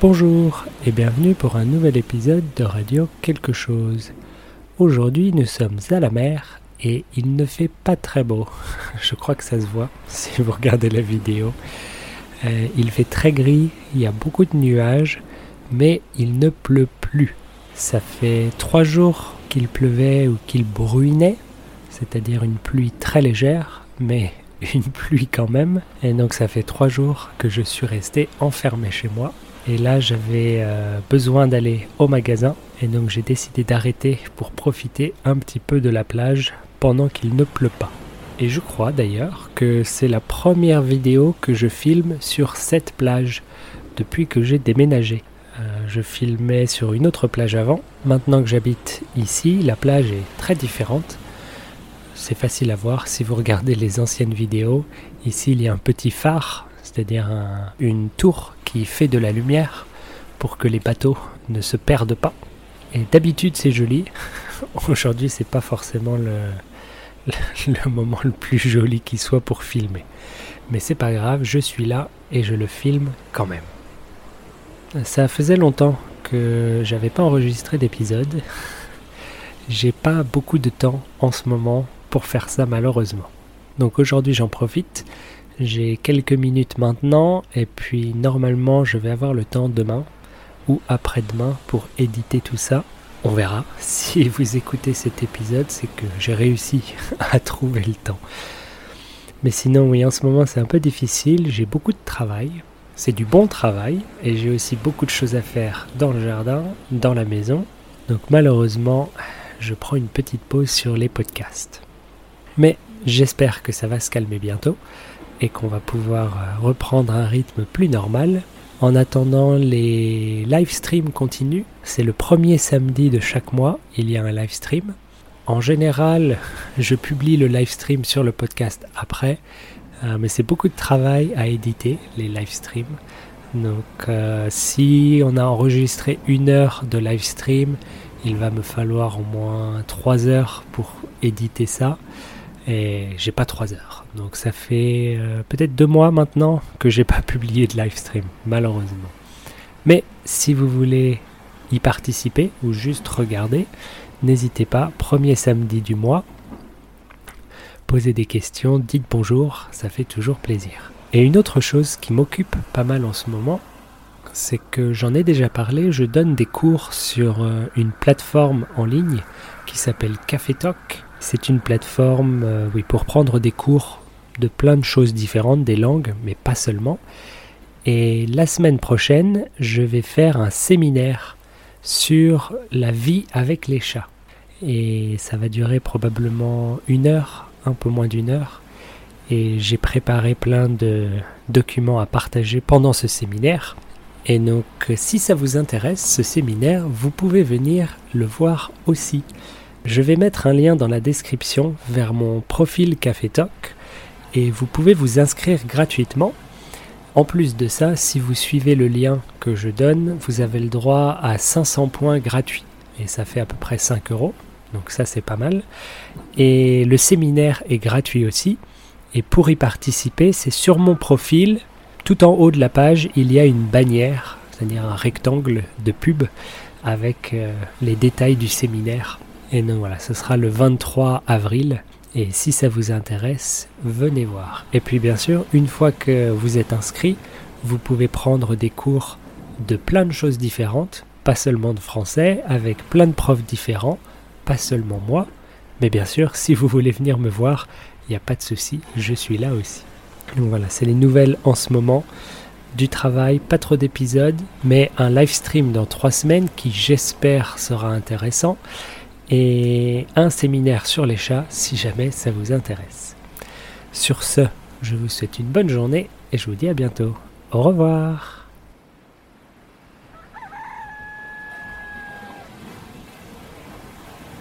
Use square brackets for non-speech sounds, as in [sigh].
Bonjour et bienvenue pour un nouvel épisode de Radio Quelque chose. Aujourd'hui nous sommes à la mer et il ne fait pas très beau. [laughs] Je crois que ça se voit [laughs] si vous regardez la vidéo. Euh, il fait très gris, il y a beaucoup de nuages, mais il ne pleut plus. Ça fait trois jours qu'il pleuvait ou qu'il bruinait, c'est-à-dire une pluie très légère, mais [laughs] une pluie quand même. Et donc ça fait trois jours que je suis resté enfermé chez moi. Et là j'avais euh, besoin d'aller au magasin et donc j'ai décidé d'arrêter pour profiter un petit peu de la plage pendant qu'il ne pleut pas. Et je crois d'ailleurs que c'est la première vidéo que je filme sur cette plage depuis que j'ai déménagé. Euh, je filmais sur une autre plage avant. Maintenant que j'habite ici, la plage est très différente. C'est facile à voir si vous regardez les anciennes vidéos. Ici, il y a un petit phare, c'est-à-dire une tour qui fait de la lumière pour que les bateaux ne se perdent pas. Et d'habitude, c'est joli. [laughs] Aujourd'hui, c'est pas forcément le, le moment le plus joli qui soit pour filmer. Mais c'est pas grave, je suis là et je le filme quand même. Ça faisait longtemps que j'avais pas enregistré d'épisode. J'ai pas beaucoup de temps en ce moment pour faire ça malheureusement. Donc aujourd'hui j'en profite. J'ai quelques minutes maintenant et puis normalement je vais avoir le temps demain ou après-demain pour éditer tout ça on verra. [laughs] Si vous écoutez cet épisode, c'est que j'ai réussi [laughs] à trouver le temps. Mais sinon, oui, en ce moment, c'est un peu difficile. J'ai beaucoup de travail. C'est du bon travail. Et j'ai aussi beaucoup de choses à faire dans le jardin, dans la maison. Donc malheureusement, je prends une petite pause sur les podcasts. Mais j'espère que ça va se calmer bientôt et qu'on va pouvoir euh, reprendre un rythme plus normal en attendant, les live streams continuent. C'est le premier samedi de chaque mois, il y a un live stream. En général, [laughs] je publie le live stream sur le podcast après, euh, mais c'est beaucoup de travail à éditer les live streams. Donc, euh, si on a enregistré une heure de live stream, il va me falloir au moins trois heures pour éditer ça et j'ai pas 3 heures. Donc ça fait euh, peut-être deux mois maintenant que j'ai pas [laughs] publié de live stream, malheureusement. Mais si vous voulez y participer ou juste regarder, n'hésitez pas, premier samedi du mois, posez des questions, dites bonjour, ça fait toujours plaisir. Et une autre chose qui m'occupe pas mal en ce moment, c'est que j'en ai déjà parlé, je donne des cours sur euh, une plateforme en ligne qui s'appelle Café Talk c'est une plateforme euh, pour prendre des cours de plein de choses différentes, des langues, mais pas seulement. Et la semaine prochaine, je vais faire un séminaire sur la vie avec les chats. Et ça va durer probablement une heure, un peu moins d'une heure. Et j'ai préparé plein de documents à partager pendant ce séminaire. Et donc, si ça vous intéresse, ce séminaire, vous pouvez venir le voir aussi. Je vais mettre un lien dans la description vers mon profil Café Talk et vous pouvez vous inscrire gratuitement. En plus de ça, si vous suivez le lien que je donne, vous avez le droit à 500 points gratuits et ça fait à peu près 5 euros. Donc ça c'est pas mal. Et le séminaire est gratuit aussi. Et pour y participer, c'est sur mon profil, tout en haut de la page, il y a une bannière, c'est-à-dire un rectangle de pub avec euh, les détails du séminaire. Et donc voilà, ce sera le 23 avril. Et si ça vous intéresse, venez voir. Et puis bien sûr, une fois que vous êtes inscrit, vous pouvez prendre des cours de plein de choses différentes, pas seulement de français, avec plein de profs différents, pas seulement moi. Mais bien sûr, si vous voulez venir me voir, il n'y a pas de souci, je suis là aussi. Donc voilà, c'est les nouvelles en ce moment. Du travail, pas trop d'épisodes, mais un live stream dans trois semaines qui j'espère sera intéressant et un séminaire sur les chats si jamais ça vous intéresse. Sur ce, je vous souhaite une bonne journée et je vous dis à bientôt. Au revoir